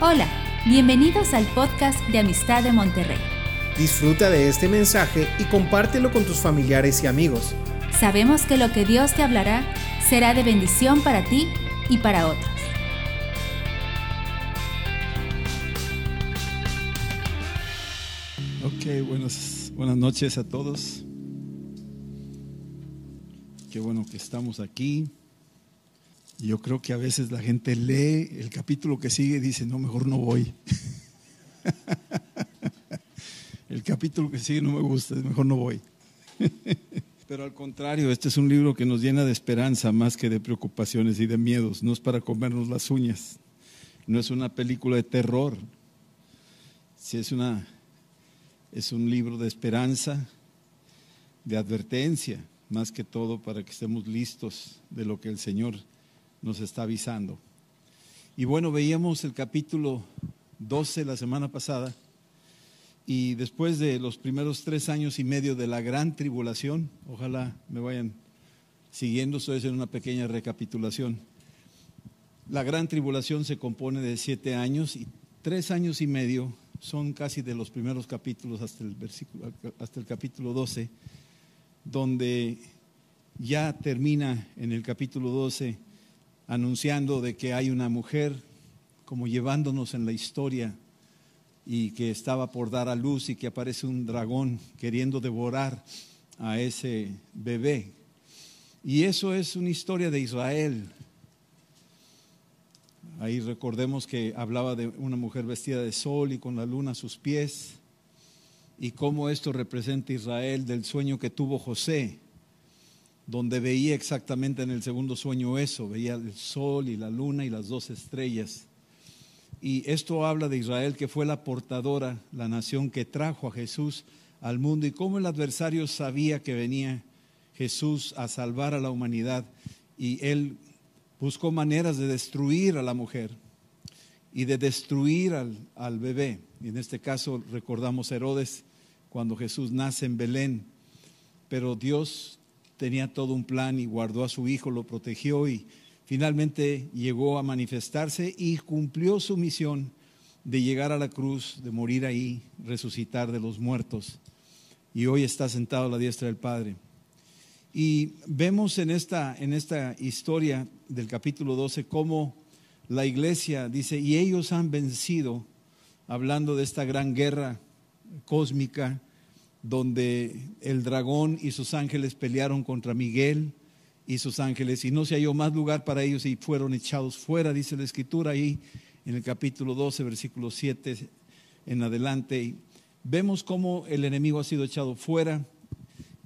Hola, bienvenidos al podcast de Amistad de Monterrey. Disfruta de este mensaje y compártelo con tus familiares y amigos. Sabemos que lo que Dios te hablará será de bendición para ti y para otros. Ok, buenas, buenas noches a todos. Qué bueno que estamos aquí. Yo creo que a veces la gente lee el capítulo que sigue y dice, no, mejor no voy. el capítulo que sigue no me gusta, mejor no voy. Pero al contrario, este es un libro que nos llena de esperanza más que de preocupaciones y de miedos. No es para comernos las uñas. No es una película de terror. Sí, es, una, es un libro de esperanza, de advertencia, más que todo para que estemos listos de lo que el Señor nos está avisando. Y bueno, veíamos el capítulo 12 la semana pasada y después de los primeros tres años y medio de la gran tribulación, ojalá me vayan siguiendo, estoy haciendo una pequeña recapitulación. La gran tribulación se compone de siete años y tres años y medio son casi de los primeros capítulos hasta el, versículo, hasta el capítulo 12, donde ya termina en el capítulo 12 anunciando de que hay una mujer como llevándonos en la historia y que estaba por dar a luz y que aparece un dragón queriendo devorar a ese bebé. Y eso es una historia de Israel. Ahí recordemos que hablaba de una mujer vestida de sol y con la luna a sus pies y cómo esto representa Israel del sueño que tuvo José donde veía exactamente en el segundo sueño eso, veía el sol y la luna y las dos estrellas. Y esto habla de Israel que fue la portadora, la nación que trajo a Jesús al mundo y cómo el adversario sabía que venía Jesús a salvar a la humanidad y él buscó maneras de destruir a la mujer y de destruir al, al bebé. Y en este caso recordamos a Herodes cuando Jesús nace en Belén, pero Dios tenía todo un plan y guardó a su hijo, lo protegió y finalmente llegó a manifestarse y cumplió su misión de llegar a la cruz, de morir ahí, resucitar de los muertos. Y hoy está sentado a la diestra del Padre. Y vemos en esta, en esta historia del capítulo 12 cómo la iglesia dice, y ellos han vencido, hablando de esta gran guerra cósmica, donde el dragón y sus ángeles pelearon contra Miguel y sus ángeles y no se halló más lugar para ellos y fueron echados fuera, dice la escritura ahí en el capítulo 12, versículo 7 en adelante. Y vemos cómo el enemigo ha sido echado fuera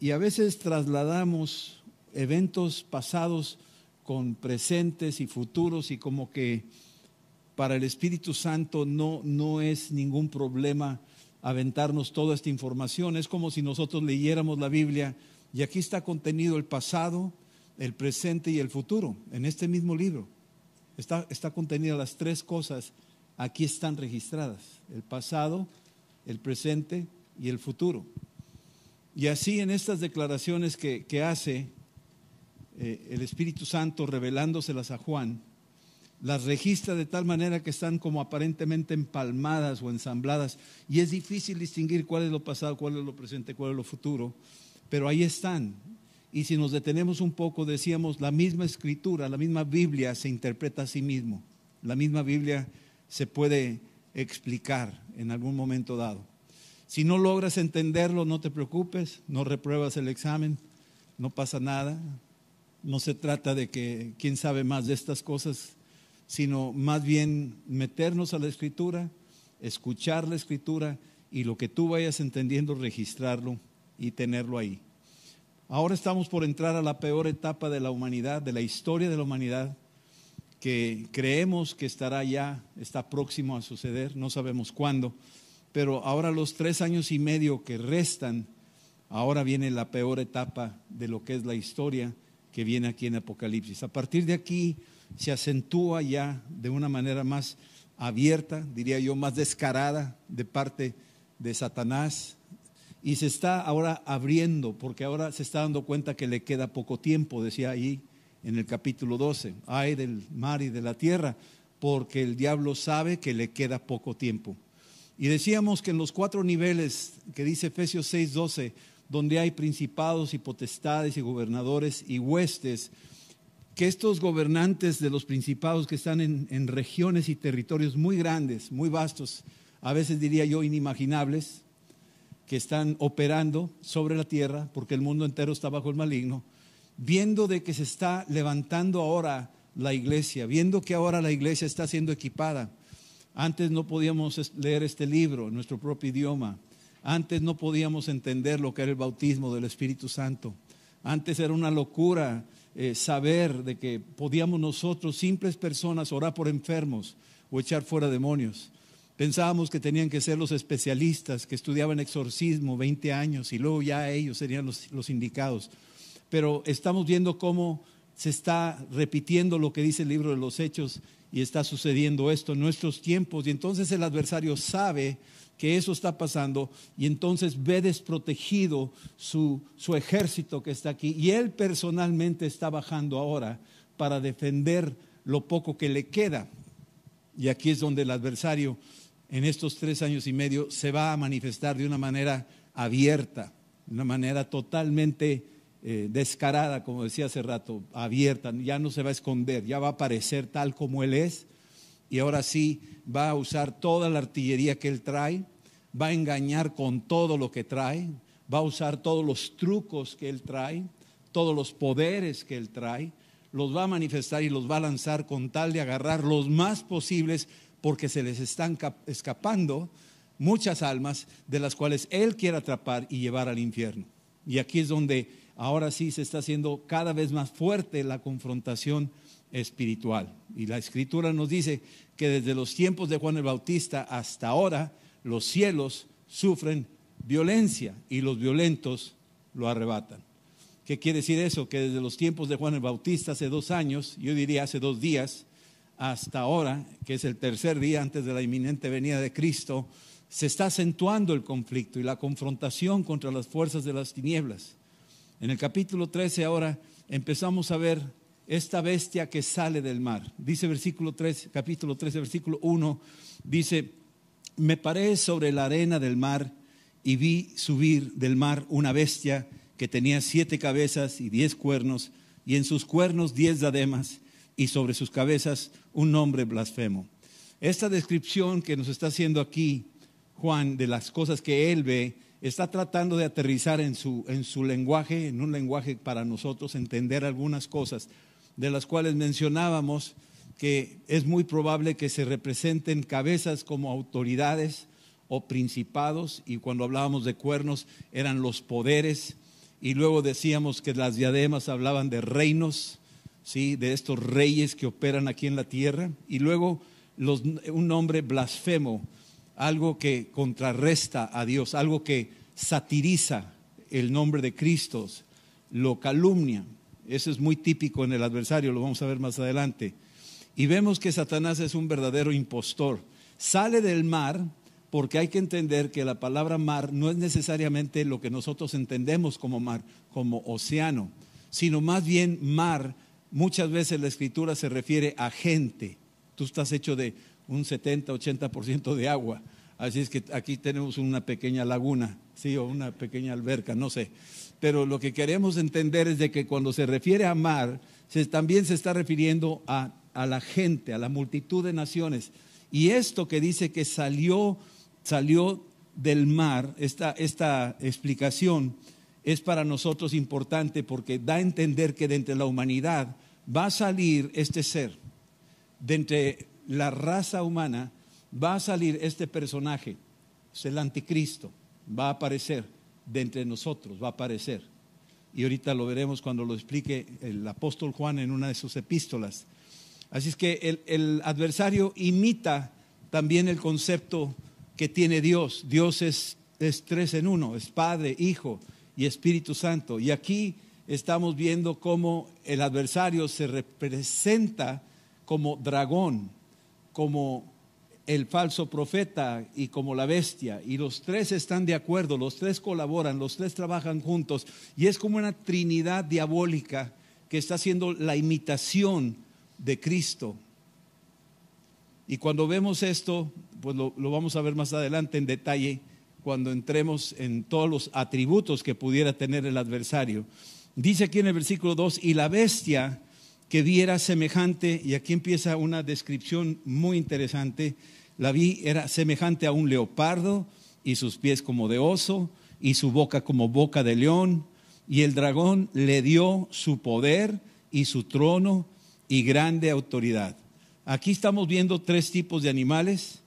y a veces trasladamos eventos pasados con presentes y futuros y como que para el Espíritu Santo no, no es ningún problema aventarnos toda esta información. Es como si nosotros leyéramos la Biblia y aquí está contenido el pasado, el presente y el futuro, en este mismo libro. Está, está las tres cosas, aquí están registradas, el pasado, el presente y el futuro. Y así en estas declaraciones que, hace eh, el Espíritu Santo revelándoselas a Juan, las registra de tal manera que están como aparentemente empalmadas o ensambladas y es difícil distinguir cuál es lo pasado, cuál es lo presente, cuál es lo futuro, pero ahí están. Y si nos detenemos un poco, decíamos, la misma escritura, la misma Biblia se interpreta a sí mismo, la misma Biblia se puede explicar en algún momento dado. Si no logras entenderlo, no te preocupes, no repruebas el examen, no pasa nada. No se trata de que quién sabe más de estas cosas, sino más bien meternos a la escritura, escuchar la escritura y lo que tú vayas entendiendo, registrarlo y tenerlo ahí. Ahora estamos por entrar a la peor etapa de la humanidad, de la historia de la humanidad, que creemos que estará ya, está próximo a suceder, no sabemos cuándo, pero ahora los tres años y medio que restan, ahora viene la peor etapa de lo que es la historia que viene aquí en Apocalipsis. A partir de aquí se acentúa ya de una manera más abierta, diría yo, más descarada de parte de Satanás. Y se está ahora abriendo, porque ahora se está dando cuenta que le queda poco tiempo, decía ahí en el capítulo 12, ay del mar y de la tierra, porque el diablo sabe que le queda poco tiempo. Y decíamos que en los cuatro niveles que dice Efesios 6:12, donde hay principados y potestades y gobernadores y huestes, que estos gobernantes de los principados que están en, regiones y territorios muy grandes, muy vastos, a veces diría yo inimaginables, que están operando sobre la tierra, porque el mundo entero está bajo el maligno, viendo de que se está levantando ahora la iglesia, viendo que ahora la iglesia está siendo equipada. Antes no podíamos leer este libro en nuestro propio idioma. Antes no podíamos entender lo que era el bautismo del Espíritu Santo. Antes era una locura eh, saber de que podíamos nosotros, simples personas, orar por enfermos o echar fuera demonios. Pensábamos que tenían que ser los especialistas que estudiaban exorcismo 20 años y luego ya ellos serían los, los indicados. Pero estamos viendo cómo se está repitiendo lo que dice el libro de los Hechos y está sucediendo esto en nuestros tiempos. Y entonces el adversario sabe que eso está pasando y entonces ve desprotegido su, su ejército que está aquí. Y él personalmente está bajando ahora para defender lo poco que le queda. Y aquí es donde el adversario en estos tres años y medio se va a manifestar de una manera abierta, de una manera totalmente eh, descarada, como decía hace rato, abierta, ya no se va a esconder, ya va a aparecer tal como Él es y ahora sí va a usar toda la artillería que Él trae, va a engañar con todo lo que trae, va a usar todos los trucos que Él trae, todos los poderes que Él trae, los va a manifestar y los va a lanzar con tal de agarrar los más posibles porque se les están escapando muchas almas de las cuales Él quiere atrapar y llevar al infierno. Y aquí es donde ahora sí se está haciendo cada vez más fuerte la confrontación espiritual. Y la escritura nos dice que desde los tiempos de Juan el Bautista hasta ahora los cielos sufren violencia y los violentos lo arrebatan. ¿Qué quiere decir eso? Que desde los tiempos de Juan el Bautista, hace dos años, yo diría hace dos días, hasta ahora, que es el tercer día antes de la inminente venida de Cristo, se está acentuando el conflicto y la confrontación contra las fuerzas de las tinieblas. En el capítulo 13 ahora empezamos a ver esta bestia que sale del mar. Dice versículo 3, capítulo 13, versículo 1, dice, me paré sobre la arena del mar y vi subir del mar una bestia que tenía siete cabezas y diez cuernos, y en sus cuernos diez dademas, y sobre sus cabezas un nombre blasfemo. Esta descripción que nos está haciendo aquí Juan de las cosas que él ve está tratando de aterrizar en su, en su lenguaje, en un lenguaje para nosotros entender algunas cosas, de las cuales mencionábamos que es muy probable que se representen cabezas como autoridades o principados, y cuando hablábamos de cuernos eran los poderes, y luego decíamos que las diademas hablaban de reinos, ¿sí? de estos reyes que operan aquí en la tierra, y luego un nombre blasfemo, algo que contrarresta a Dios, algo que satiriza el nombre de Cristo, lo calumnia. Eso es muy típico en el adversario, lo vamos a ver más adelante. Y vemos que Satanás es un verdadero impostor. Sale del mar porque hay que entender que la palabra mar no es necesariamente lo que nosotros entendemos como mar, como océano, sino más bien mar. Muchas veces la escritura se refiere a gente. Tú estás hecho de un 70, 80% de agua. Así es que aquí tenemos una pequeña laguna, sí, o una pequeña alberca, no sé. Pero lo que queremos entender es de que cuando se refiere a mar, también se está refiriendo a, a, la gente, a la multitud de naciones. Y esto que dice que salió, salió del mar, esta, esta explicación es para nosotros importante porque da a entender que de entre la humanidad va a salir este ser, de entre la raza humana va a salir este personaje, es el anticristo, va a aparecer de entre nosotros, va a aparecer. Y ahorita lo veremos cuando lo explique el apóstol Juan en una de sus epístolas. Así es que el, adversario imita también el concepto que tiene Dios. Dios es, es tres en uno, es Padre, Hijo y Espíritu Santo. Y aquí estamos viendo cómo el adversario se representa como dragón, como el falso profeta y como la bestia. Y los tres están de acuerdo, los tres colaboran, los tres trabajan juntos. Y es como una trinidad diabólica que está haciendo la imitación de Cristo. Y cuando vemos esto, pues lo, vamos a ver más adelante en detalle cuando entremos en todos los atributos que pudiera tener el adversario. Dice aquí en el versículo 2, y la bestia que viera semejante, y aquí empieza una descripción muy interesante, la vi, era semejante a un leopardo, y sus pies como de oso, y su boca como boca de león, y el dragón le dio su poder y su trono y grande autoridad. Aquí estamos viendo tres tipos de animales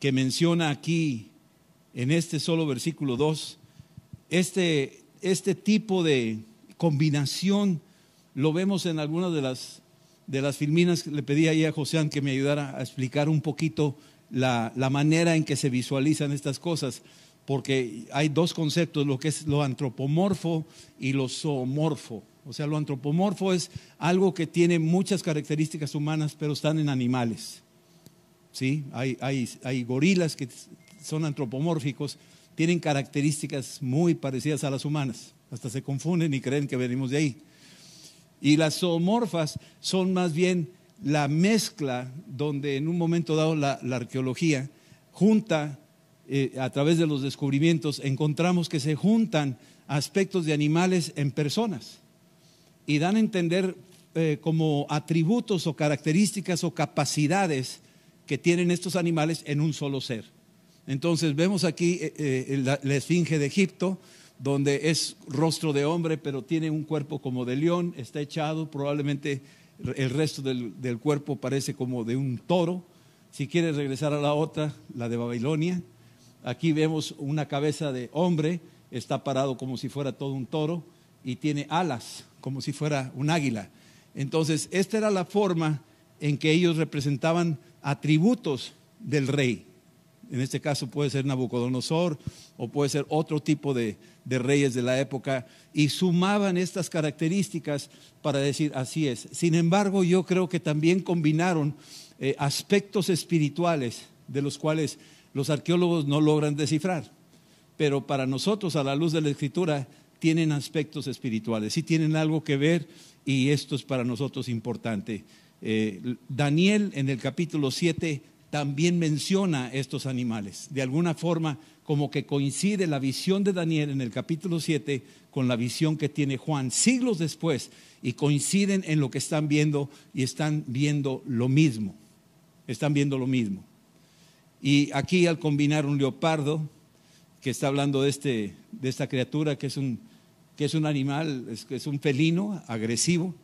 que menciona aquí en este solo versículo 2. Este, este tipo de combinación lo vemos en algunas de las, de las filminas. Le pedí ahí a José que me ayudara a explicar un poquito la, la manera en que se visualizan estas cosas porque hay dos conceptos, lo que es lo antropomorfo y lo zoomorfo. O sea, lo antropomorfo es algo que tiene muchas características humanas, pero están en animales. ¿Sí? Hay, hay, hay gorilas que son antropomórficos, tienen características muy parecidas a las humanas. Hasta se confunden y creen que venimos de ahí. Y las zoomorfas son más bien la mezcla donde en un momento dado la, arqueología junta eh, a través de los descubrimientos, encontramos que se juntan aspectos de animales en personas y dan a entender eh, como atributos o características o capacidades que tienen estos animales en un solo ser. Entonces vemos aquí eh, la, esfinge de Egipto, donde es rostro de hombre, pero tiene un cuerpo como de león, está echado, probablemente el resto del, del cuerpo parece como de un toro. Si quieres regresar a la otra, la de Babilonia, Aquí vemos una cabeza de hombre, está parado como si fuera todo un toro y tiene alas, como si fuera un águila. Entonces, esta era la forma en que ellos representaban atributos del rey. En este caso puede ser Nabucodonosor o puede ser otro tipo de, reyes de la época y sumaban estas características para decir así es. Sin embargo, yo creo que también combinaron eh, aspectos espirituales de los cuales los arqueólogos no logran descifrar. Pero para nosotros, a la luz de la escritura, tienen aspectos espirituales, sí tienen algo que ver y esto es para nosotros importante. Eh, Daniel en el capítulo 7 también menciona estos animales. De alguna forma, como que coincide la visión de Daniel en el capítulo 7 con la visión que tiene Juan siglos después y coinciden en lo que están viendo y están viendo lo mismo. Están viendo lo mismo. Y aquí al combinar un leopardo, que está hablando de, este, de esta criatura que es un, que es un animal, es, es un felino agresivo,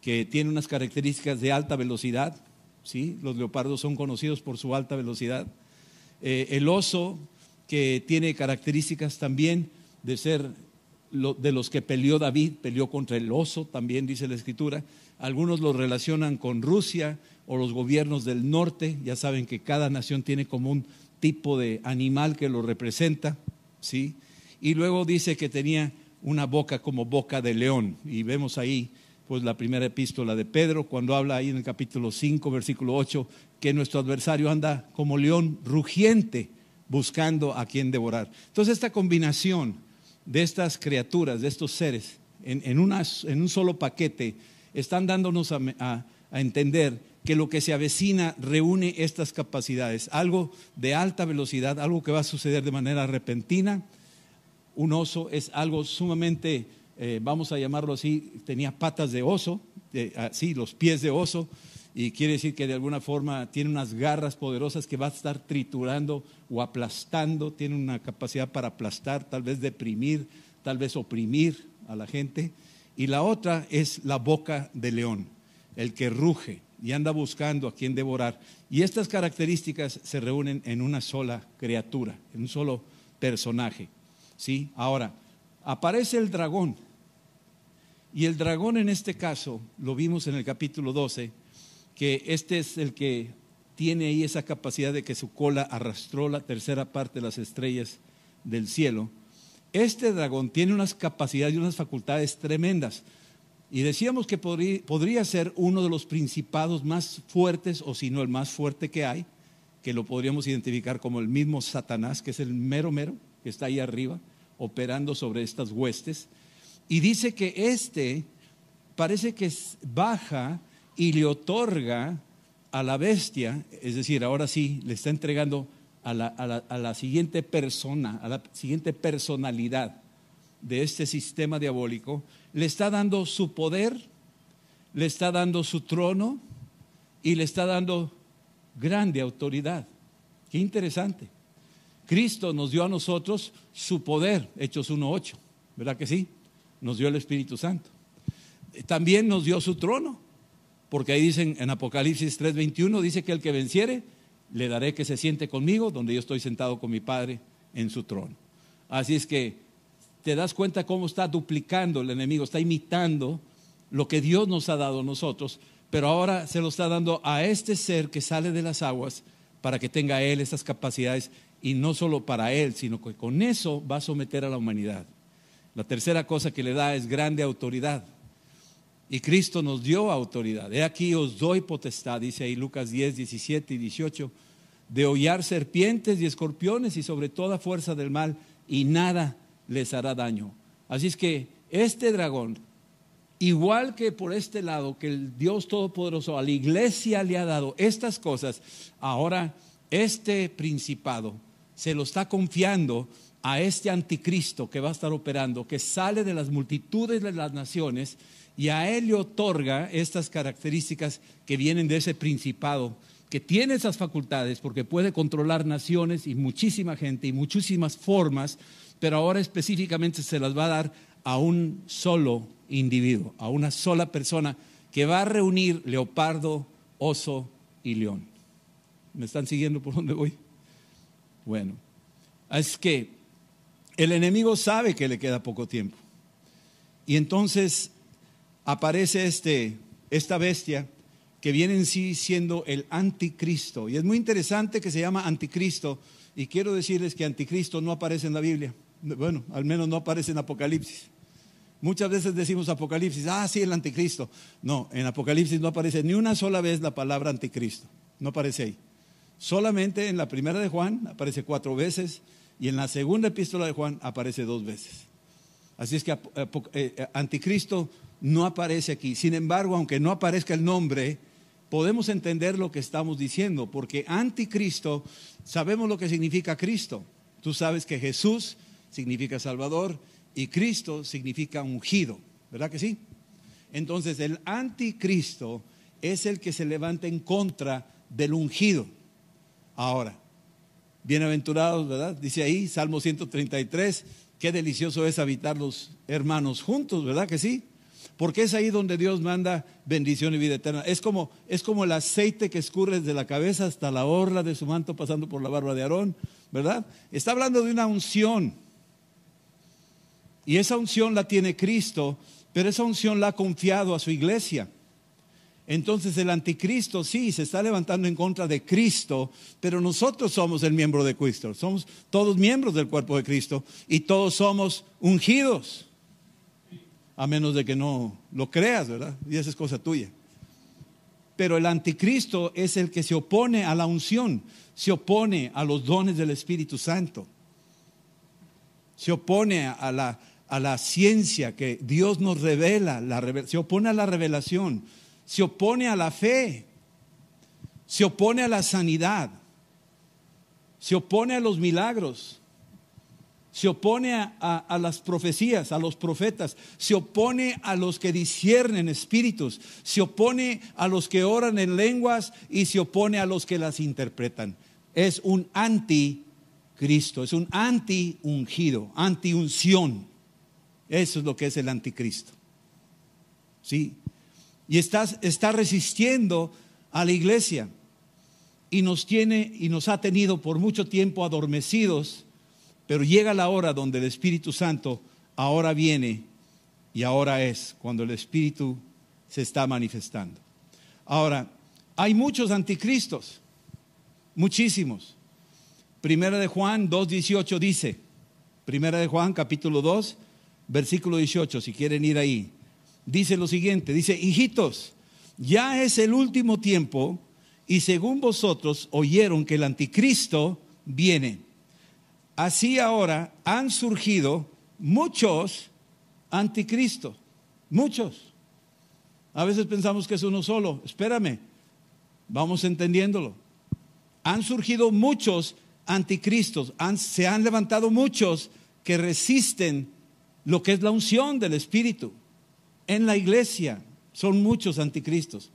que tiene unas características de alta velocidad, ¿sí? los leopardos son conocidos por su alta velocidad. Eh, el oso, que tiene características también de ser de los que peleó David, peleó contra el oso, también dice la escritura. Algunos lo relacionan con Rusia, o los gobiernos del norte, ya saben que cada nación tiene como un tipo de animal que lo representa, ¿sí? Y luego dice que tenía una boca como boca de león, y vemos ahí pues la primera epístola de Pedro, cuando habla ahí en el capítulo 5, versículo 8, que nuestro adversario anda como león rugiente buscando a quien devorar. Entonces esta combinación de estas criaturas, de estos seres, en, en, un solo paquete, están dándonos a entender que lo que se avecina reúne estas capacidades, algo de alta velocidad, algo que va a suceder de manera repentina. Un oso es algo sumamente, eh, vamos a llamarlo así, tenía patas de oso, así, los pies de oso, y quiere decir que de alguna forma tiene unas garras poderosas que va a estar triturando o aplastando, tiene una capacidad para aplastar, tal vez deprimir, tal vez oprimir a la gente. Y la otra es la boca de león, el que ruge y anda buscando a quien devorar. Y estas características se reúnen en una sola criatura, en un solo personaje. ¿sí? Ahora, aparece el dragón. Y el dragón en este caso, lo vimos en el capítulo 12, que este es el que tiene ahí esa capacidad de que su cola arrastró la tercera parte de las estrellas del cielo. Este dragón tiene unas capacidades y unas facultades tremendas. Y decíamos que podría, ser uno de los principados más fuertes, o si no el más fuerte que hay, que lo podríamos identificar como el mismo Satanás, que es el mero mero, que está ahí arriba, operando sobre estas huestes. Y dice que este parece que baja y le otorga a la bestia, es decir, ahora sí, le está entregando a la, a la siguiente persona, a la siguiente personalidad de este sistema diabólico, le está dando su poder, le está dando su trono y le está dando grande autoridad. Qué interesante. Cristo nos dio a nosotros su poder, Hechos 1.8, ¿verdad que sí? Nos dio el Espíritu Santo. También nos dio su trono, porque ahí dicen en Apocalipsis 3.21, dice que el que venciere, le daré que se siente conmigo, donde yo estoy sentado con mi Padre en su trono. Así es que te das cuenta cómo está duplicando el enemigo, está imitando lo que Dios nos ha dado a nosotros, pero ahora se lo está dando a este ser que sale de las aguas para que tenga él esas capacidades y no solo para él, sino que con eso va a someter a la humanidad. La tercera cosa que le da es grande autoridad. Y Cristo nos dio autoridad. He aquí os doy potestad, dice ahí Lucas 10, 17 y 18, de hollar serpientes y escorpiones y sobre toda fuerza del mal, y nada les hará daño. Así es que este dragón, igual que por este lado, que el Dios Todopoderoso a la iglesia le ha dado estas cosas, ahora este principado se lo está confiando a este anticristo que va a estar operando, que sale de las multitudes de las naciones y a él le otorga estas características que vienen de ese principado, que tiene esas facultades porque puede controlar naciones y muchísima gente y muchísimas formas, pero ahora específicamente se las va a dar a un solo individuo, a una sola persona que va a reunir leopardo, oso y león. ¿Me están siguiendo por dónde voy? Bueno, es que el enemigo sabe que le queda poco tiempo. Y entonces aparece este, esta bestia que viene en sí siendo el anticristo. Y es muy interesante que se llama anticristo. Y quiero decirles que anticristo no aparece en la Biblia. Bueno, al menos no aparece en Apocalipsis. Muchas veces decimos Apocalipsis, ah, sí, el anticristo. No, en Apocalipsis no aparece ni una sola vez la palabra anticristo. No aparece ahí. Solamente en la primera de Juan aparece cuatro veces y en la segunda epístola de Juan aparece dos veces. Así es que eh, eh, anticristo no aparece aquí. Sin embargo, aunque no aparezca el nombre, podemos entender lo que estamos diciendo, porque anticristo, sabemos lo que significa Cristo. Tú sabes que Jesús significa Salvador y Cristo significa ungido, ¿verdad que sí? Entonces el anticristo es el que se levanta en contra del ungido. Ahora, bienaventurados, ¿verdad? Dice ahí, Salmo 133, qué delicioso es habitar los hermanos juntos, ¿verdad que sí? Porque es ahí donde Dios manda bendición y vida eterna. Es como, es como el aceite que escurre desde la cabeza hasta la orla de su manto pasando por la barba de Aarón, ¿verdad? Está hablando de una unción. Y esa unción la tiene Cristo, pero esa unción la ha confiado a su iglesia. Entonces el anticristo sí se está levantando en contra de Cristo, pero nosotros somos el miembro de Cristo, somos todos miembros del cuerpo de Cristo y todos somos ungidos, a menos de que no lo creas, ¿verdad? Y esa es cosa tuya. Pero el anticristo es el que se opone a la unción, se opone a los dones del Espíritu Santo, se opone a la, a la ciencia que Dios nos revela, se opone a la revelación se opone a la fe, se opone a la sanidad, se opone a los milagros, se opone a, las profecías, a los profetas, se opone a los que disciernen espíritus, se opone a los que oran en lenguas y se opone a los que las interpretan. Es un anticristo, es un anti-ungido, anti-unción. Eso es lo que es el anticristo. ¿Sí? Y está, está resistiendo a la iglesia y nos tiene y nos ha tenido por mucho tiempo adormecidos, pero llega la hora donde el Espíritu Santo ahora viene y ahora es cuando el Espíritu se está manifestando. Ahora, hay muchos anticristos, muchísimos. Primera de Juan 2.18 dice, Primera de Juan capítulo 2, versículo 18, si quieren ir ahí dice lo siguiente, dice, hijitos, ya es el último tiempo y según vosotros oyeron que el anticristo viene. Así ahora han surgido muchos anticristos, muchos. A veces pensamos que es uno solo, espérame, Vamos entendiéndolo. Han surgido muchos anticristos, se han levantado muchos que resisten lo que es la unción del Espíritu. En la iglesia son muchos anticristos.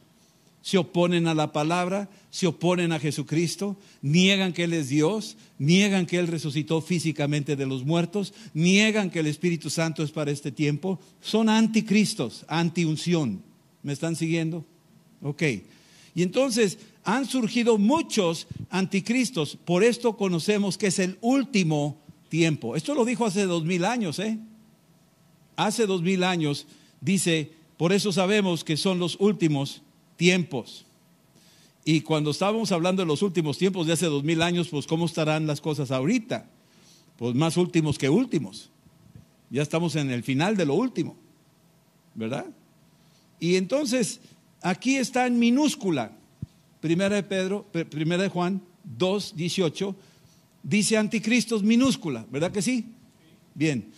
Se oponen a la palabra, se oponen a Jesucristo, niegan que Él es Dios, niegan que Él resucitó físicamente de los muertos, niegan que el Espíritu Santo es para este tiempo. Son anticristos, antiunción. ¿Me están siguiendo? Ok. Y entonces han surgido muchos anticristos. Por esto conocemos que es el último tiempo. Esto lo dijo hace dos mil años, ¿eh? Hace dos mil años dice, por eso sabemos que son los últimos tiempos. Y cuando estábamos hablando de los últimos tiempos de hace dos mil años, pues ¿cómo estarán las cosas ahorita? Pues más últimos que últimos. Ya estamos en el final de lo último, ¿verdad? Y entonces, aquí está en minúscula, primera de Pedro, primera de Juan 2, 18, dice anticristos minúscula, ¿verdad que sí? Bien,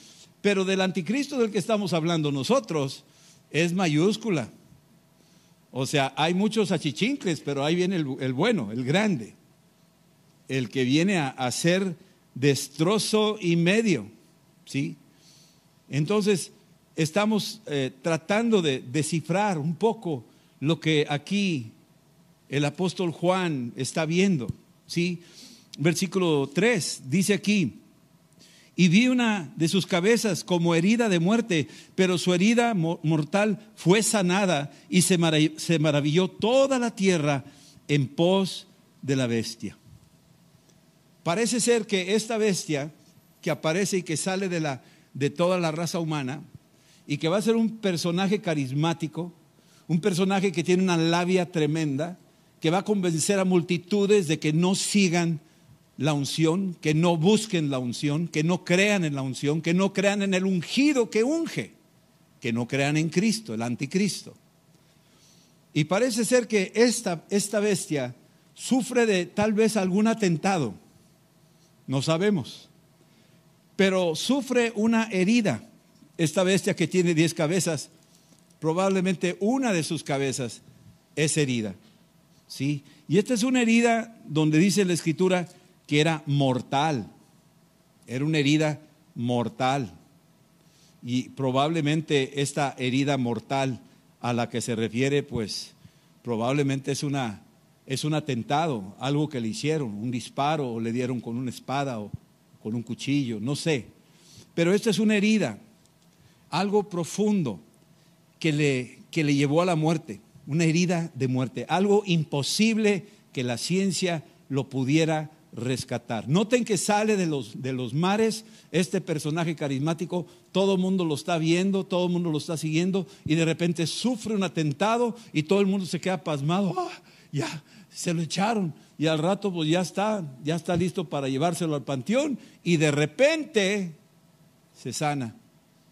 pero del anticristo del que estamos hablando nosotros es mayúscula. O sea, hay muchos achichincles, pero ahí viene el, bueno, el grande, el que viene a, hacer destrozo y medio, ¿sí? Entonces, estamos eh, tratando de descifrar un poco lo que aquí el apóstol Juan está viendo, ¿sí? Versículo 3 dice aquí, y vi una de sus cabezas como herida de muerte, pero su herida mortal fue sanada y se, maravilló toda la tierra en pos de la bestia. Parece ser que esta bestia que aparece y que sale de, la, de toda la raza humana y que va a ser un personaje carismático, un personaje que tiene una labia tremenda, que va a convencer a multitudes de que no sigan la unción, que no busquen la unción, que no crean en la unción, que no crean en el ungido que unge, que no crean en Cristo, el anticristo. Y parece ser que esta, esta bestia sufre de tal vez algún atentado, no sabemos, pero sufre una herida. Esta bestia que tiene diez cabezas, probablemente una de sus cabezas es herida. ¿sí? Y esta es una herida donde dice la escritura, era mortal, era una herida mortal. Y probablemente esta herida mortal a la que se refiere, pues probablemente es una es un atentado, algo que le hicieron, un disparo o le dieron con una espada o con un cuchillo, no sé. Pero esta es una herida, algo profundo que le, que le llevó a la muerte, una herida de muerte, algo imposible que la ciencia lo pudiera rescatar. Noten que sale de los, de los mares este personaje carismático, todo el mundo lo está viendo, todo el mundo lo está siguiendo y de repente sufre un atentado y todo el mundo se queda pasmado. Ah, ya, se lo echaron y al rato pues ya está, ya está listo para llevárselo al panteón y de repente se sana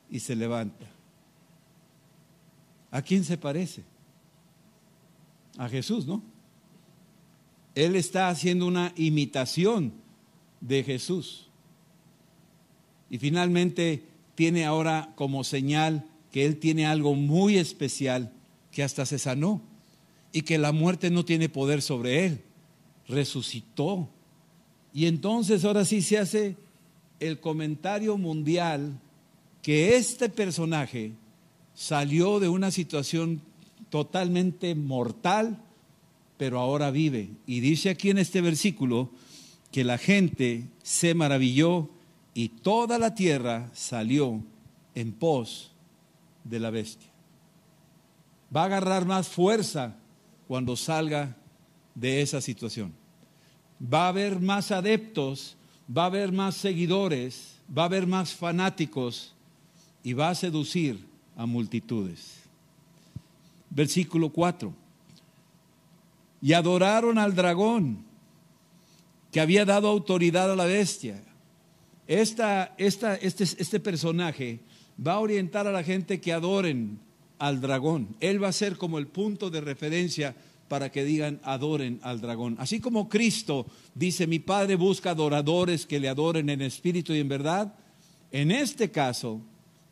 y se levanta. ¿A quién se parece? A Jesús, ¿no? Él está haciendo una imitación de Jesús. Y finalmente tiene ahora como señal que Él tiene algo muy especial, que hasta se sanó y que la muerte no tiene poder sobre Él. Resucitó. Y entonces ahora sí se hace el comentario mundial que este personaje salió de una situación totalmente mortal, pero ahora vive. Y dice aquí en este versículo que la gente se maravilló y toda la tierra salió en pos de la bestia. Va a agarrar más fuerza cuando salga de esa situación. Va a haber más adeptos, va a haber más seguidores, va a haber más fanáticos y va a seducir a multitudes. Versículo 4 y adoraron al dragón que había dado autoridad a la bestia. Esta, esta, este, este personaje va a orientar a la gente que adoren al dragón. Él va a ser como el punto de referencia para que digan adoren al dragón. Así como Cristo dice, mi Padre busca adoradores que le adoren en espíritu y en verdad, en este caso,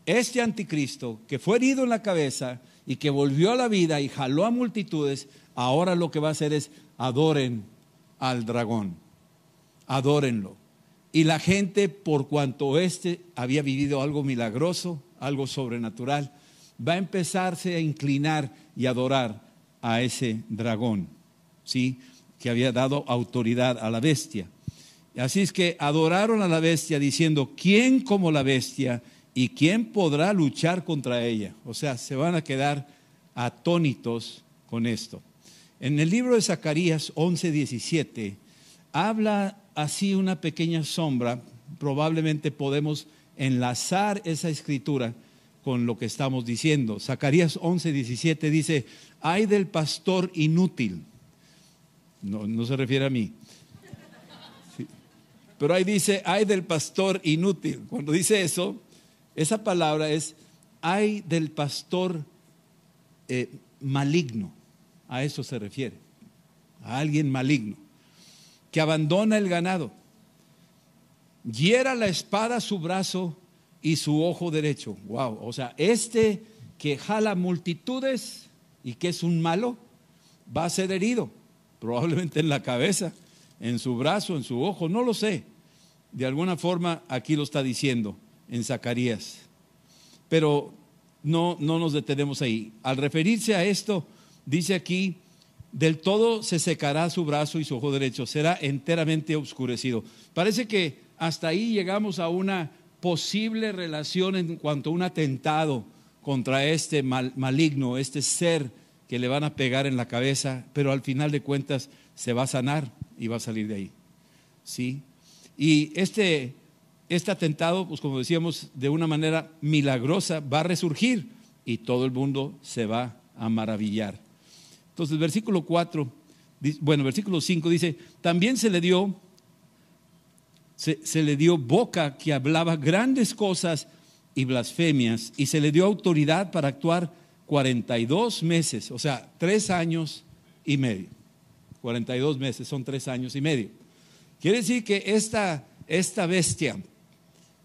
este anticristo que fue herido en la cabeza y que volvió a la vida y jaló a multitudes, ahora lo que va a hacer es adoren al dragón, adórenlo. Y la gente, por cuanto éste había vivido algo milagroso, algo sobrenatural, va a empezarse a inclinar y adorar a ese dragón, ¿sí? Que había dado autoridad a la bestia. Así es que adoraron a la bestia diciendo, ¿quién como la bestia y quién podrá luchar contra ella? O sea, se van a quedar atónitos con esto. En el libro de Zacarías 11:17 habla así una pequeña sombra, probablemente podemos enlazar esa escritura con lo que estamos diciendo. Zacarías 11:17 dice, hay del pastor inútil. No, se refiere a mí. Pero ahí dice, hay del pastor inútil. Cuando dice eso, esa palabra es, hay del pastor eh, maligno. A eso se refiere, a alguien maligno, que abandona el ganado, hiera la espada su brazo y su ojo derecho. Wow, o sea, este que jala multitudes y que es un malo, va a ser herido, probablemente en la cabeza, en su brazo, en su ojo, no lo sé. De alguna forma aquí lo está diciendo en Zacarías. Pero no, no nos detenemos ahí. Al referirse a esto, dice aquí, del todo se secará su brazo y su ojo derecho, será enteramente oscurecido. Parece que hasta ahí llegamos a una posible relación en cuanto a un atentado contra este maligno, este ser que le van a pegar en la cabeza, pero al final de cuentas se va a sanar y va a salir de ahí. ¿Sí? Y este, este atentado, pues como decíamos, de una manera milagrosa va a resurgir y todo el mundo se va a maravillar. Entonces, versículo 4, bueno, versículo 5 dice, también se le dio, se, se le dio boca que hablaba grandes cosas y blasfemias, y se le dio autoridad para actuar 42 meses, o sea, tres años y medio. 42 meses son tres años y medio. Quiere decir que esta, esta bestia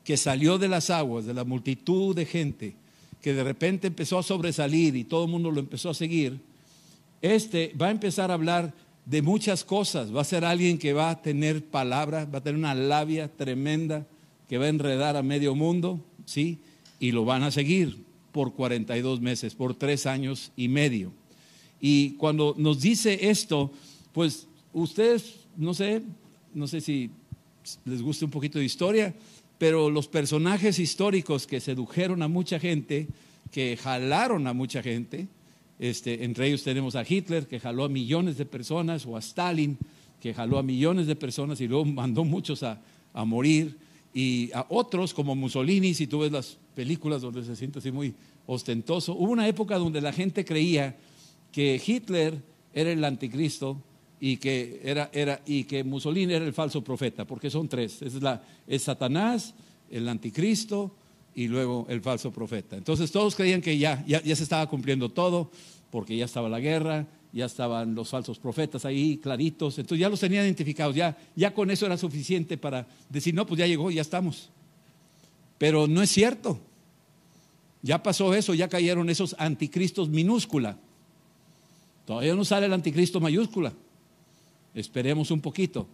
que salió de las aguas, de la multitud de gente, que de repente empezó a sobresalir y todo el mundo lo empezó a seguir, este va a empezar a hablar de muchas cosas. Va a ser alguien que va a tener palabras, va a tener una labia tremenda que va a enredar a medio mundo, ¿sí? Y lo van a seguir por 42 meses, por tres años y medio. Y cuando nos dice esto, pues ustedes, no sé, no sé si les gusta un poquito de historia, pero los personajes históricos que sedujeron a mucha gente, que jalaron a mucha gente, este, entre ellos tenemos a Hitler, que jaló a millones de personas, o a Stalin, que jaló a millones de personas y luego mandó muchos a, morir, y a otros como Mussolini, si tú ves las películas donde se siente así muy ostentoso. Hubo una época donde la gente creía que Hitler era el anticristo y que, era, era, y que Mussolini era el falso profeta, porque son tres. Es, la, es Satanás, el anticristo y luego el falso profeta. Entonces todos creían que ya, ya, se estaba cumpliendo todo, porque ya estaba la guerra, ya estaban los falsos profetas ahí claritos, entonces ya los tenían identificados, ya, ya con eso era suficiente para decir, no, pues ya llegó, ya estamos. Pero no es cierto. Ya pasó eso, ya cayeron esos anticristos minúscula. Todavía no sale el anticristo mayúscula. Esperemos un poquito.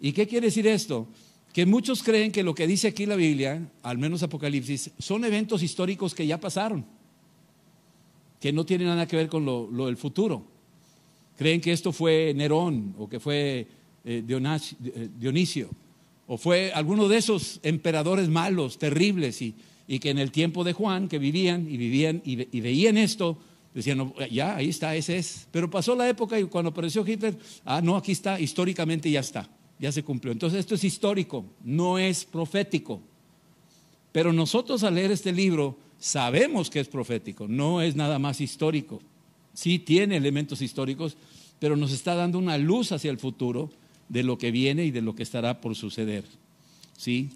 ¿Y qué quiere decir esto? Que muchos creen que lo que dice aquí la Biblia, al menos Apocalipsis, son eventos históricos que ya pasaron, que no tienen nada que ver con lo, del futuro. Creen que esto fue Nerón o que fue eh, eh, Dionisio o fue alguno de esos emperadores malos, terribles, y, que en el tiempo de Juan, que vivían y vivían y, y veían esto, decían, ya, ahí está, ese es. Pero pasó la época y cuando apareció Hitler, ah, no, aquí está, históricamente ya está ya se cumplió. Entonces esto es histórico, no es profético. Pero nosotros al leer este libro sabemos que es profético, no es nada más histórico. Sí tiene elementos históricos, pero nos está dando una luz hacia el futuro de lo que viene y de lo que estará por suceder. ¿Sí?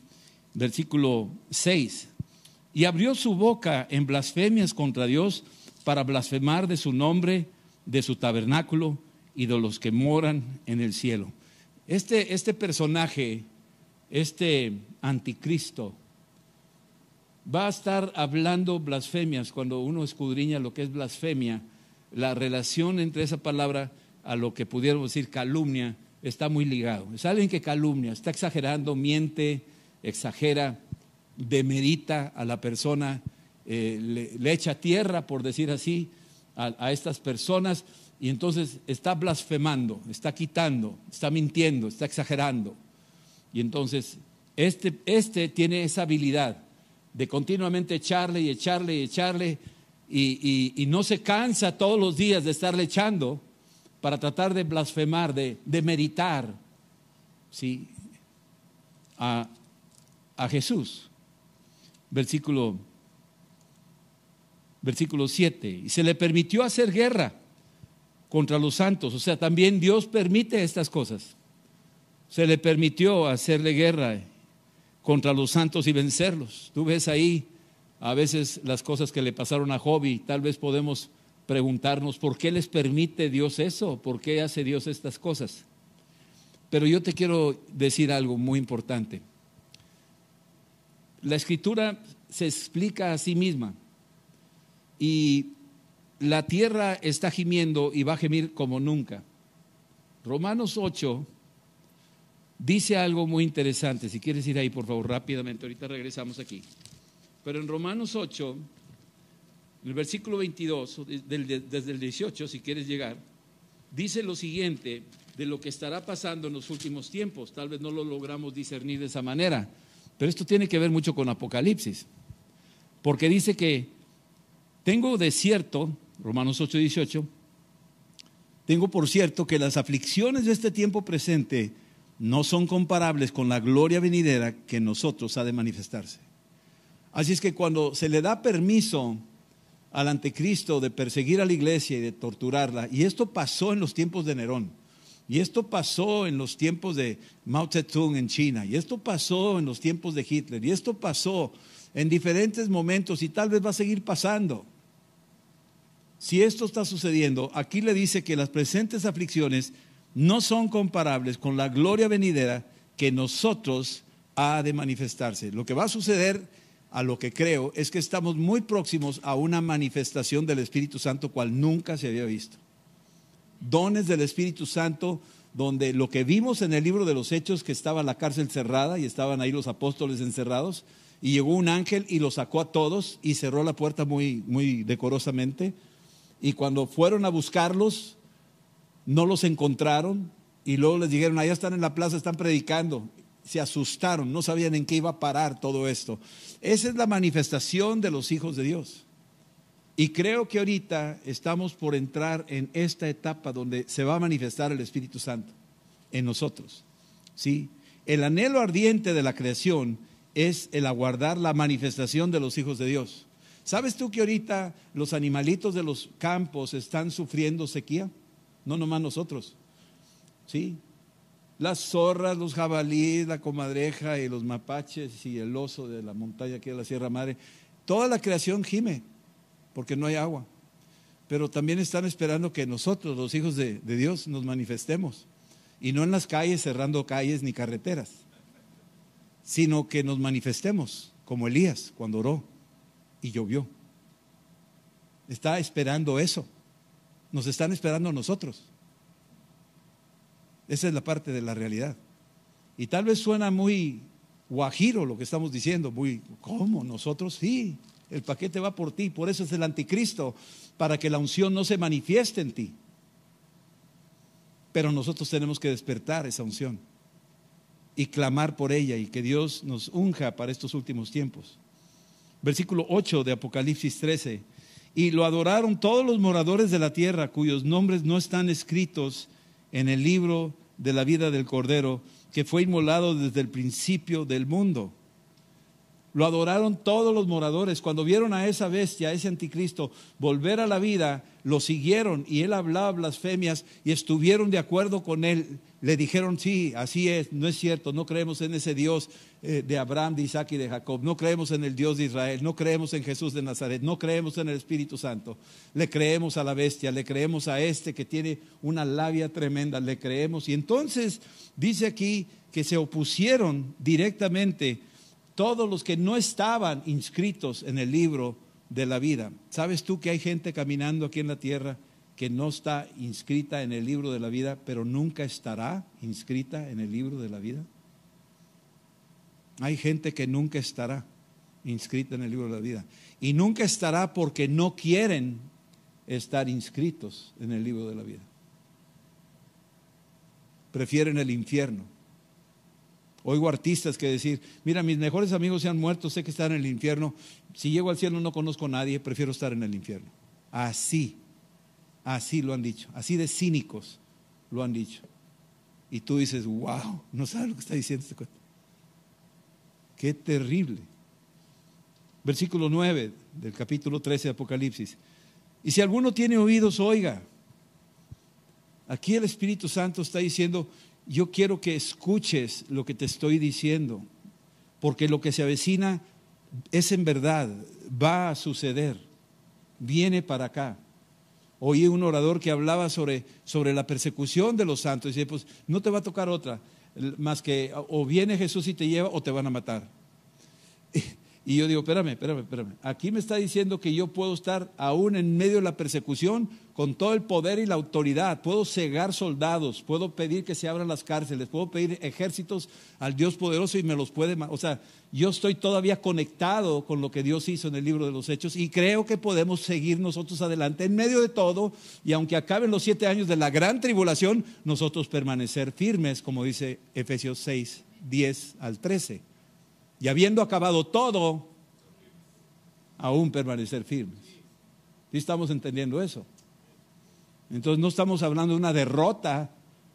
Versículo 6. Y abrió su boca en blasfemias contra Dios para blasfemar de su nombre, de su tabernáculo y de los que moran en el cielo. Este, este personaje, este anticristo, va a estar hablando blasfemias cuando uno escudriña lo que es blasfemia. La relación entre esa palabra a lo que pudiéramos decir calumnia, está muy ligado. Es alguien que calumnia, está exagerando, miente, exagera, demerita a la persona, eh, le, echa tierra, por decir así, a, estas personas y entonces está blasfemando, está quitando, está mintiendo, está exagerando. Y entonces este, este tiene esa habilidad de continuamente echarle y echarle y echarle y, no se cansa todos los días de estarle echando para tratar de blasfemar, de, de meritar ¿sí? a, a Jesús. Versículo, versículo 7. Y se le permitió hacer guerra contra los santos. O sea, también Dios permite estas cosas. Se le permitió hacerle guerra contra los santos y vencerlos. Tú ves ahí a veces las cosas que le pasaron a Job y tal vez podemos preguntarnos por qué les permite Dios eso, por qué hace Dios estas cosas. Pero yo te quiero decir algo muy importante. La escritura se explica a sí misma y la tierra está gimiendo y va a gemir como nunca. Romanos 8 dice algo muy interesante. Si quieres ir ahí, por favor, rápidamente. Ahorita regresamos aquí. Pero en Romanos 8, en el versículo 22, desde el 18, si quieres llegar, dice lo siguiente de lo que estará pasando en los últimos tiempos. Tal vez no lo logramos discernir de esa manera, pero esto tiene que ver mucho con Apocalipsis. Porque dice que tengo de cierto, Romanos 8, 18, tengo por cierto que las aflicciones de este tiempo presente no son comparables con la gloria venidera que en nosotros ha de manifestarse. Así es que cuando se le da permiso al anticristo de perseguir a la iglesia y de torturarla, y esto pasó en los tiempos de Nerón, y esto pasó en los tiempos de Mao Zedong en China, y esto pasó en los tiempos de Hitler, y esto pasó en diferentes momentos y tal vez va a seguir pasando. Si esto está sucediendo, aquí le dice que las presentes aflicciones no son comparables con la gloria venidera que nosotros ha de manifestarse. Lo que va a suceder a lo que creo es que estamos muy próximos a una manifestación del Espíritu Santo cual nunca se había visto. Dones del Espíritu Santo donde lo que vimos en el libro de los Hechos, que estaba la cárcel cerrada y estaban ahí los apóstoles encerrados, y llegó un ángel y los sacó a todos y cerró la puerta muy, muy decorosamente. Y cuando fueron a buscarlos, no los encontraron y luego les dijeron, allá están en la plaza, están predicando. Se asustaron, no sabían en qué iba a parar todo esto. Esa es la manifestación de los hijos de Dios. Y creo que ahorita estamos por entrar en esta etapa donde se va a manifestar el Espíritu Santo en nosotros. ¿Sí? El anhelo ardiente de la creación es el aguardar la manifestación de los hijos de Dios. ¿Sabes tú que ahorita los animalitos de los campos están sufriendo sequía? no nomás nosotros. ¿Sí? Las zorras, los jabalíes, la comadreja y los mapaches y el oso de la montaña aquí de la Sierra Madre, toda la creación gime porque no hay agua. Pero también están esperando que nosotros, los hijos de, de Dios, nos manifestemos. Y no en las calles cerrando calles ni carreteras, sino que nos manifestemos como Elías cuando oró y llovió. Está esperando eso. Nos están esperando nosotros. Esa es la parte de la realidad. Y tal vez suena muy guajiro lo que estamos diciendo, muy, ¿cómo? Nosotros sí, el paquete va por ti, por eso es el anticristo, para que la unción no se manifieste en ti. Pero nosotros tenemos que despertar esa unción y clamar por ella y que Dios nos unja para estos últimos tiempos. Versículo 8 de Apocalipsis 13 y lo adoraron todos los moradores de la tierra cuyos nombres no están escritos en el libro de la vida del Cordero, que fue inmolado desde el principio del mundo. Lo adoraron todos los moradores. Cuando vieron a esa bestia, a ese anticristo, volver a la vida, lo siguieron y él hablaba blasfemias y estuvieron de acuerdo con él. Le dijeron, sí, así es, no es cierto, no creemos en ese Dios eh, de Abraham, de Isaac y de Jacob, no creemos en el Dios de Israel, no creemos en Jesús de Nazaret, no creemos en el Espíritu Santo, le creemos a la bestia, le creemos a este que tiene una labia tremenda, le creemos. Y entonces dice aquí que se opusieron directamente todos los que no estaban inscritos en el libro de la vida. ¿Sabes tú que hay gente caminando aquí en la tierra que no está inscrita en el libro de la vida, pero nunca estará inscrita en el libro de la vida? Hay gente que nunca estará inscrita en el libro de la vida. Y nunca estará porque no quieren estar inscritos en el libro de la vida. Prefieren el infierno. Oigo artistas que decir, mira, mis mejores amigos se han muerto, sé que están en el infierno. Si llego al cielo no conozco a nadie, prefiero estar en el infierno. Así, así lo han dicho, así de cínicos lo han dicho. Y tú dices, wow, no sabes lo que está diciendo este cuento. Qué terrible. Versículo 9 del capítulo 13 de Apocalipsis. Y si alguno tiene oídos, oiga. Aquí el Espíritu Santo está diciendo, yo quiero que escuches lo que te estoy diciendo, porque lo que se avecina es en verdad, va a suceder, viene para acá. Oí un orador que hablaba sobre, sobre la persecución de los santos y dice, pues no te va a tocar otra, más que o viene Jesús y te lleva o te van a matar. Y yo digo, espérame, espérame, espérame. Aquí me está diciendo que yo puedo estar aún en medio de la persecución con todo el poder y la autoridad. Puedo cegar soldados, puedo pedir que se abran las cárceles, puedo pedir ejércitos al Dios poderoso y me los puede... O sea, yo estoy todavía conectado con lo que Dios hizo en el libro de los Hechos y creo que podemos seguir nosotros adelante en medio de todo y aunque acaben los siete años de la gran tribulación, nosotros permanecer firmes, como dice Efesios 6, 10 al 13 y habiendo acabado todo, aún permanecer firmes. ¿Sí estamos entendiendo eso? Entonces no estamos hablando de una derrota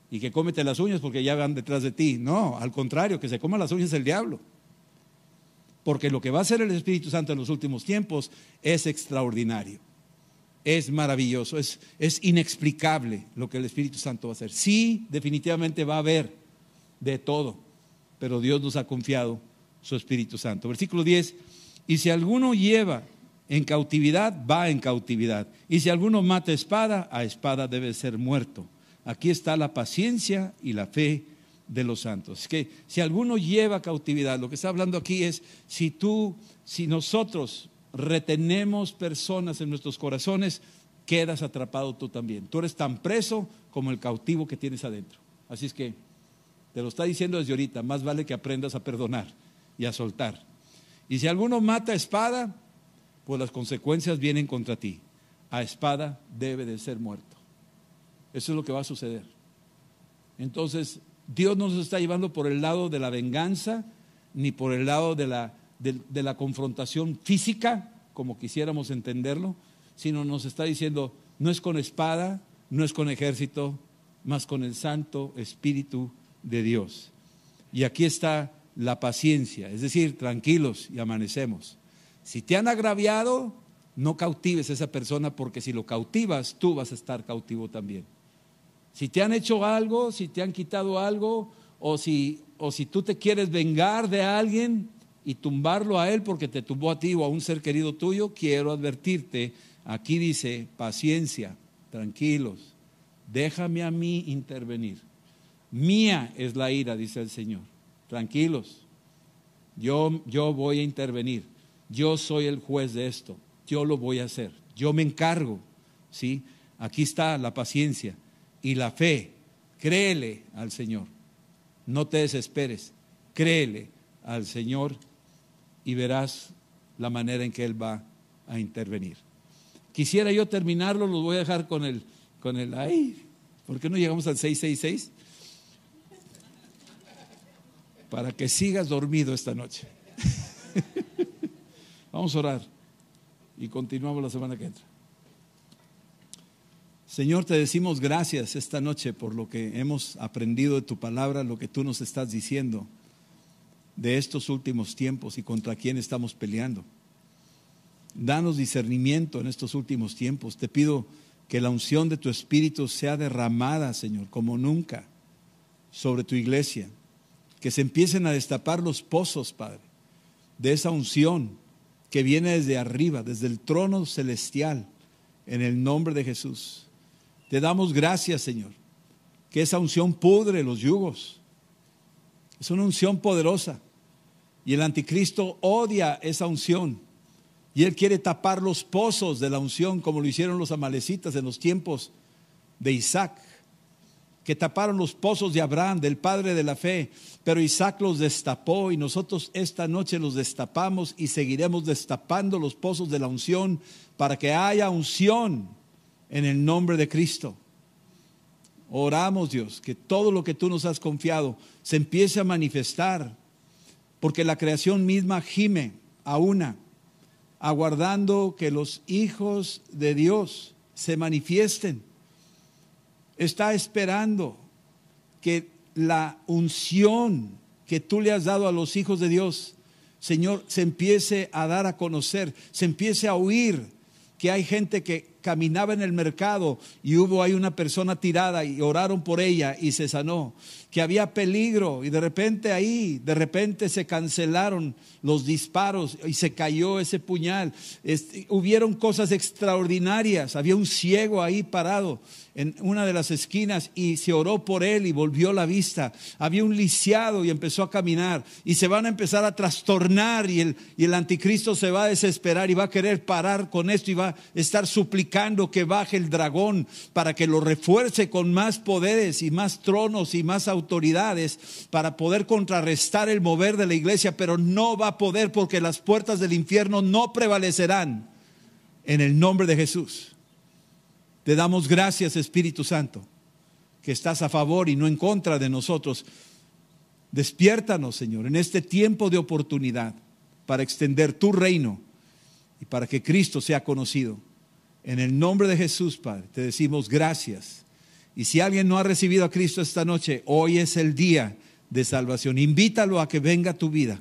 y que cómete las uñas porque ya van detrás de ti. No, al contrario, que se coma las uñas el diablo. Porque lo que va a hacer el Espíritu Santo en los últimos tiempos es extraordinario. Es maravilloso, es, es inexplicable lo que el Espíritu Santo va a hacer. Sí, definitivamente va a haber de todo, pero Dios nos ha confiado su Espíritu Santo. Versículo 10, y si alguno lleva en cautividad, va en cautividad. Y si alguno mata espada, a espada debe ser muerto. Aquí está la paciencia y la fe de los santos. Es que si alguno lleva cautividad, lo que está hablando aquí es si tú, si nosotros retenemos personas en nuestros corazones, quedas atrapado tú también. Tú eres tan preso como el cautivo que tienes adentro. Así es que te lo está diciendo desde ahorita, más vale que aprendas a perdonar y a soltar. Y si alguno mata a espada, pues las consecuencias vienen contra ti. A espada debe de ser muerto. Eso es lo que va a suceder. Entonces, Dios no nos está llevando por el lado de la venganza, ni por el lado de la, de la confrontación física, como quisiéramos entenderlo, sino nos está diciendo, no es con espada, no es con ejército, más con el Santo Espíritu de Dios. Y aquí está la paciencia, es decir, tranquilos y amanecemos. Si te han agraviado, no cautives a esa persona porque si lo cautivas, tú vas a estar cautivo también. Si te han hecho algo, si te han quitado algo, o si, o si tú te quieres vengar de alguien y tumbarlo a él porque te tumbó a ti o a un ser querido tuyo, quiero advertirte, aquí dice, paciencia, tranquilos, déjame a mí intervenir. Mía es la ira, dice el Señor tranquilos, yo, yo voy a intervenir, yo soy el juez de esto, yo lo voy a hacer, yo me encargo, ¿sí? Aquí está la paciencia y la fe, créele al Señor, no te desesperes, créele al Señor y verás la manera en que Él va a intervenir. Quisiera yo terminarlo, lo voy a dejar con el, con el, ay, ¿por qué no llegamos al 666? Para que sigas dormido esta noche. Vamos a orar y continuamos la semana que entra. Señor, te decimos gracias esta noche por lo que hemos aprendido de tu palabra, lo que tú nos estás diciendo de estos últimos tiempos y contra quién estamos peleando. Danos discernimiento en estos últimos tiempos. Te pido que la unción de tu Espíritu sea derramada, Señor, como nunca, sobre tu iglesia que se empiecen a destapar los pozos, Padre, de esa unción que viene desde arriba, desde el trono celestial, en el nombre de Jesús. Te damos gracias, Señor, que esa unción pudre los yugos. Es una unción poderosa. Y el anticristo odia esa unción, Y Él quiere tapar los pozos de la unción como lo hicieron los amalecitas en los tiempos de Isaac, que taparon los pozos de Abraham, del padre de la fe, pero Isaac los destapó y nosotros esta noche los destapamos y seguiremos destapando los pozos de la unción para que haya unción en el nombre de Cristo. Oramos Dios, que todo lo que tú nos has confiado se empiece a manifestar, porque la creación misma gime a una aguardando que los hijos de Dios se manifiesten. Está esperando que la unción que tú le has dado a los hijos de Dios, Señor, se empiece a dar a conocer, se empiece a oír que hay gente que caminaba en el mercado y hubo ahí una persona tirada y oraron por ella y se sanó, que había peligro y de repente ahí, de repente se cancelaron los disparos y se cayó ese puñal. hubieron cosas extraordinarias, había un ciego ahí parado en una de las esquinas y se oró por él y volvió la vista. Había un lisiado y empezó a caminar y se van a empezar a trastornar y el, y el anticristo se va a desesperar y va a querer parar con esto y va a estar suplicando que baje el dragón para que lo refuerce con más poderes y más tronos y más autoridades para poder contrarrestar el mover de la iglesia, pero no va a poder porque las puertas del infierno no prevalecerán en el nombre de Jesús. Te damos gracias, Espíritu Santo, que estás a favor y no en contra de nosotros. Despiértanos, Señor, en este tiempo de oportunidad para extender tu reino y para que Cristo sea conocido. En el nombre de Jesús, Padre, te decimos gracias. Y si alguien no ha recibido a Cristo esta noche, hoy es el día de salvación. Invítalo a que venga a tu vida.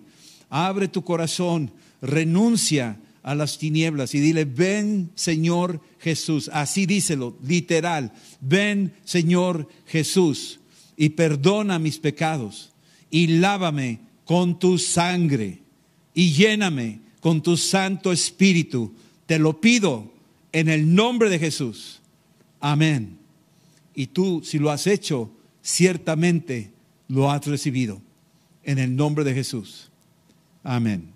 Abre tu corazón, renuncia a las tinieblas y dile, ven Señor Jesús. Así díselo, literal, ven Señor Jesús y perdona mis pecados y lávame con tu sangre y lléname con tu Santo Espíritu. Te lo pido en el nombre de Jesús. Amén. Y tú, si lo has hecho, ciertamente lo has recibido en el nombre de Jesús. Amén.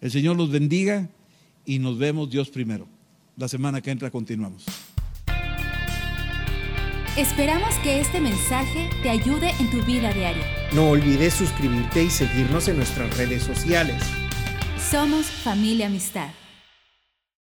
El Señor los bendiga y nos vemos Dios primero. La semana que entra continuamos. Esperamos que este mensaje te ayude en tu vida diaria. No olvides suscribirte y seguirnos en nuestras redes sociales. Somos familia amistad.